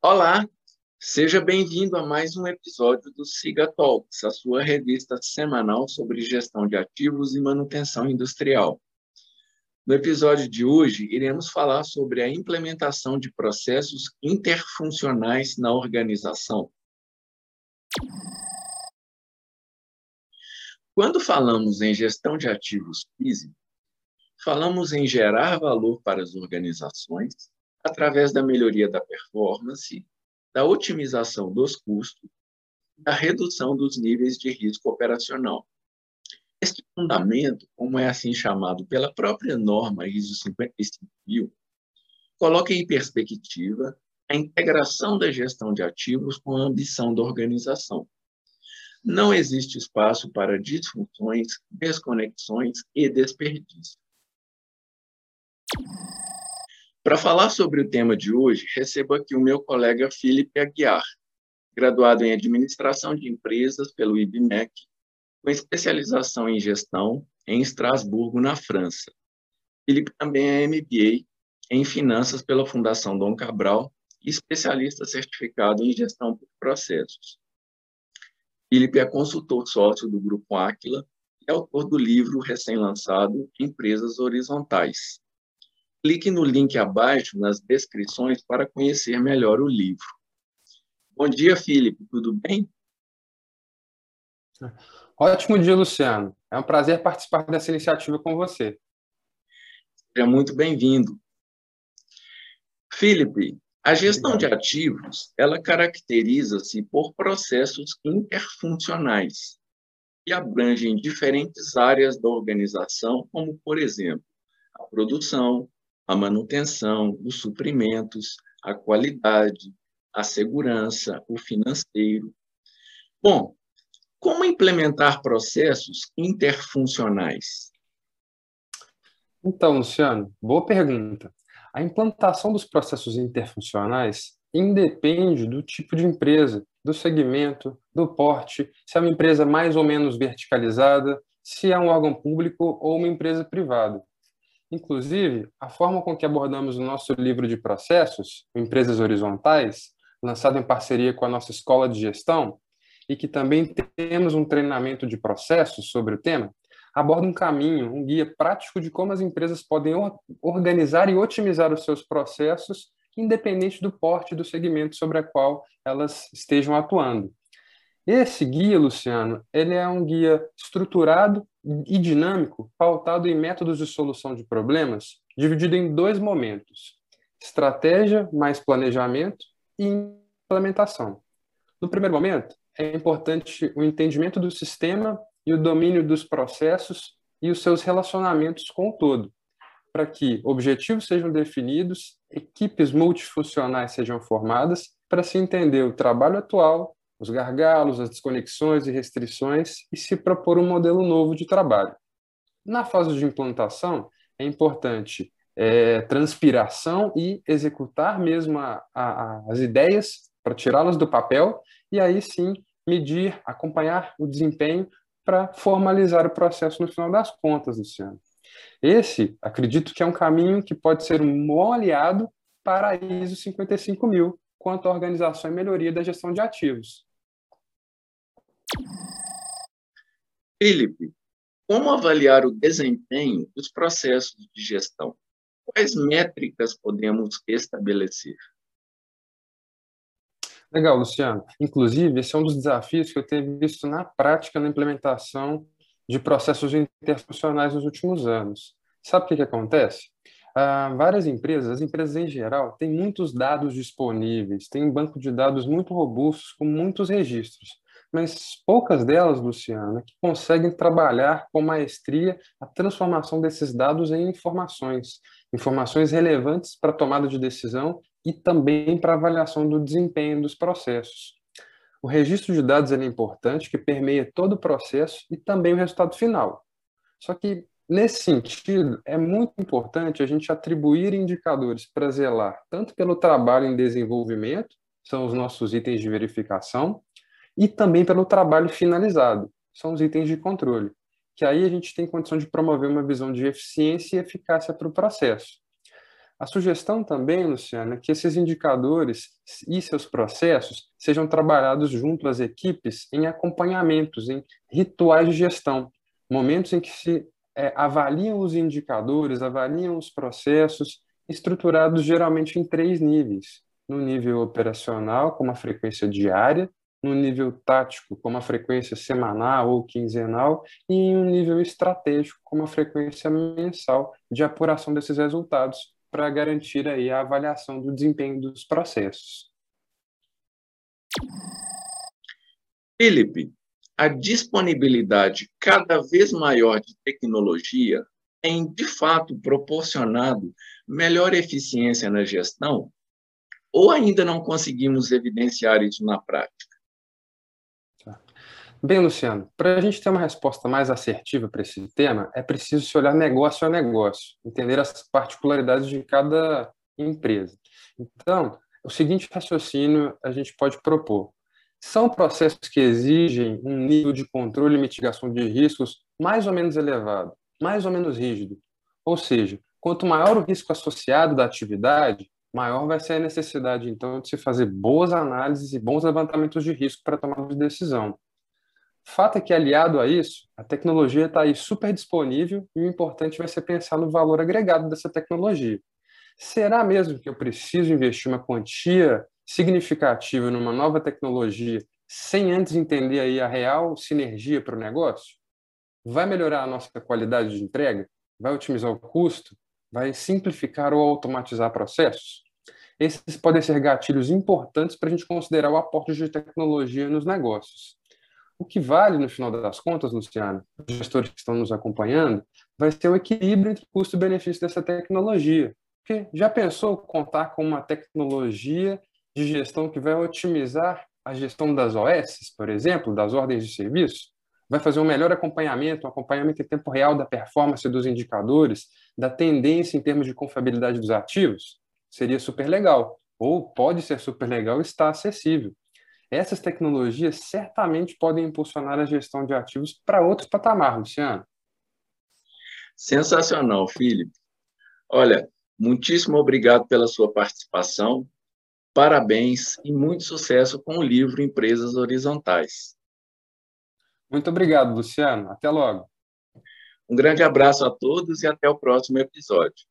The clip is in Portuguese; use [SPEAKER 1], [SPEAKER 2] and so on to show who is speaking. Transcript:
[SPEAKER 1] Olá, seja bem-vindo a mais um episódio do Siga Talks, a sua revista semanal sobre gestão de ativos e manutenção industrial. No episódio de hoje, iremos falar sobre a implementação de processos interfuncionais na organização. Quando falamos em gestão de ativos físicos, falamos em gerar valor para as organizações através da melhoria da performance, da otimização dos custos, da redução dos níveis de risco operacional. Este fundamento, como é assim chamado pela própria norma ISO 55000, coloca em perspectiva a integração da gestão de ativos com a ambição da organização. Não existe espaço para disfunções, desconexões e desperdício. Para falar sobre o tema de hoje, recebo aqui o meu colega Felipe Aguiar, graduado em Administração de Empresas pelo IBMEC, com especialização em gestão em Estrasburgo, na França. Felipe também é MBA em Finanças pela Fundação Dom Cabral e especialista certificado em Gestão por Processos. Felipe é consultor sócio do Grupo Aquila e autor do livro recém-lançado Empresas Horizontais, Clique no link abaixo nas descrições para conhecer melhor o livro. Bom dia, Felipe, tudo bem?
[SPEAKER 2] Ótimo dia, Luciano. É um prazer participar dessa iniciativa com você.
[SPEAKER 1] Seja muito bem-vindo. Felipe, a gestão de ativos, ela caracteriza-se por processos interfuncionais que abrangem diferentes áreas da organização, como, por exemplo, a produção, a manutenção, os suprimentos, a qualidade, a segurança, o financeiro. Bom, como implementar processos interfuncionais?
[SPEAKER 2] Então, Luciano, boa pergunta. A implantação dos processos interfuncionais independe do tipo de empresa, do segmento, do porte, se é uma empresa mais ou menos verticalizada, se é um órgão público ou uma empresa privada. Inclusive, a forma com que abordamos o nosso livro de processos, Empresas Horizontais, lançado em parceria com a nossa escola de gestão, e que também temos um treinamento de processos sobre o tema, aborda um caminho, um guia prático de como as empresas podem organizar e otimizar os seus processos, independente do porte do segmento sobre a qual elas estejam atuando. Esse guia, Luciano, ele é um guia estruturado e dinâmico, pautado em métodos de solução de problemas, dividido em dois momentos: estratégia mais planejamento e implementação. No primeiro momento, é importante o entendimento do sistema e o domínio dos processos e os seus relacionamentos com o todo, para que objetivos sejam definidos, equipes multifuncionais sejam formadas, para se entender o trabalho atual os gargalos, as desconexões e restrições e se propor um modelo novo de trabalho. Na fase de implantação, é importante é, transpiração e executar mesmo a, a, as ideias para tirá-las do papel e aí sim medir, acompanhar o desempenho para formalizar o processo no final das contas, Luciano. Esse, acredito que é um caminho que pode ser um bom aliado para a ISO 55000, quanto à organização e melhoria da gestão de ativos.
[SPEAKER 1] Felipe, como avaliar o desempenho dos processos de gestão? Quais métricas podemos estabelecer?
[SPEAKER 2] Legal, Luciano. Inclusive, esse é um dos desafios que eu tenho visto na prática na implementação de processos interfuncionais nos últimos anos. Sabe o que, que acontece? Ah, várias empresas, as empresas em geral, têm muitos dados disponíveis, têm um banco de dados muito robustos, com muitos registros mas poucas delas, Luciana, que conseguem trabalhar com maestria a transformação desses dados em informações, informações relevantes para a tomada de decisão e também para a avaliação do desempenho dos processos. O registro de dados é importante, que permeia todo o processo e também o resultado final. Só que, nesse sentido, é muito importante a gente atribuir indicadores para zelar tanto pelo trabalho em desenvolvimento, são os nossos itens de verificação, e também pelo trabalho finalizado, são os itens de controle, que aí a gente tem condição de promover uma visão de eficiência e eficácia para o processo. A sugestão também, Luciana, é que esses indicadores e seus processos sejam trabalhados junto às equipes em acompanhamentos, em rituais de gestão, momentos em que se é, avaliam os indicadores, avaliam os processos, estruturados geralmente em três níveis: no nível operacional, com uma frequência diária, no nível tático, com uma frequência semanal ou quinzenal, e em um nível estratégico, com uma frequência mensal de apuração desses resultados, para garantir aí a avaliação do desempenho dos processos.
[SPEAKER 1] Felipe, a disponibilidade cada vez maior de tecnologia tem, de fato, proporcionado melhor eficiência na gestão? Ou ainda não conseguimos evidenciar isso na prática?
[SPEAKER 2] Bem, Luciano, para a gente ter uma resposta mais assertiva para esse tema, é preciso se olhar negócio a negócio, entender as particularidades de cada empresa. Então, o seguinte raciocínio a gente pode propor. São processos que exigem um nível de controle e mitigação de riscos mais ou menos elevado, mais ou menos rígido. Ou seja, quanto maior o risco associado da atividade, maior vai ser a necessidade, então, de se fazer boas análises e bons levantamentos de risco para tomar de decisão. Fato é que, aliado a isso, a tecnologia está aí super disponível e o importante vai ser pensar no valor agregado dessa tecnologia. Será mesmo que eu preciso investir uma quantia significativa numa nova tecnologia sem antes entender aí a real sinergia para o negócio? Vai melhorar a nossa qualidade de entrega? Vai otimizar o custo? Vai simplificar ou automatizar processos? Esses podem ser gatilhos importantes para a gente considerar o aporte de tecnologia nos negócios. O que vale, no final das contas, Luciano, os gestores que estão nos acompanhando, vai ser o equilíbrio entre custo e benefício dessa tecnologia. Porque já pensou contar com uma tecnologia de gestão que vai otimizar a gestão das OS, por exemplo, das ordens de serviço, vai fazer um melhor acompanhamento, um acompanhamento em tempo real da performance dos indicadores, da tendência em termos de confiabilidade dos ativos, seria super legal. Ou pode ser super legal e está acessível. Essas tecnologias certamente podem impulsionar a gestão de ativos para outros patamares, Luciano.
[SPEAKER 1] Sensacional, Felipe. Olha, muitíssimo obrigado pela sua participação. Parabéns e muito sucesso com o livro Empresas Horizontais.
[SPEAKER 2] Muito obrigado, Luciano. Até logo.
[SPEAKER 1] Um grande abraço a todos e até o próximo episódio.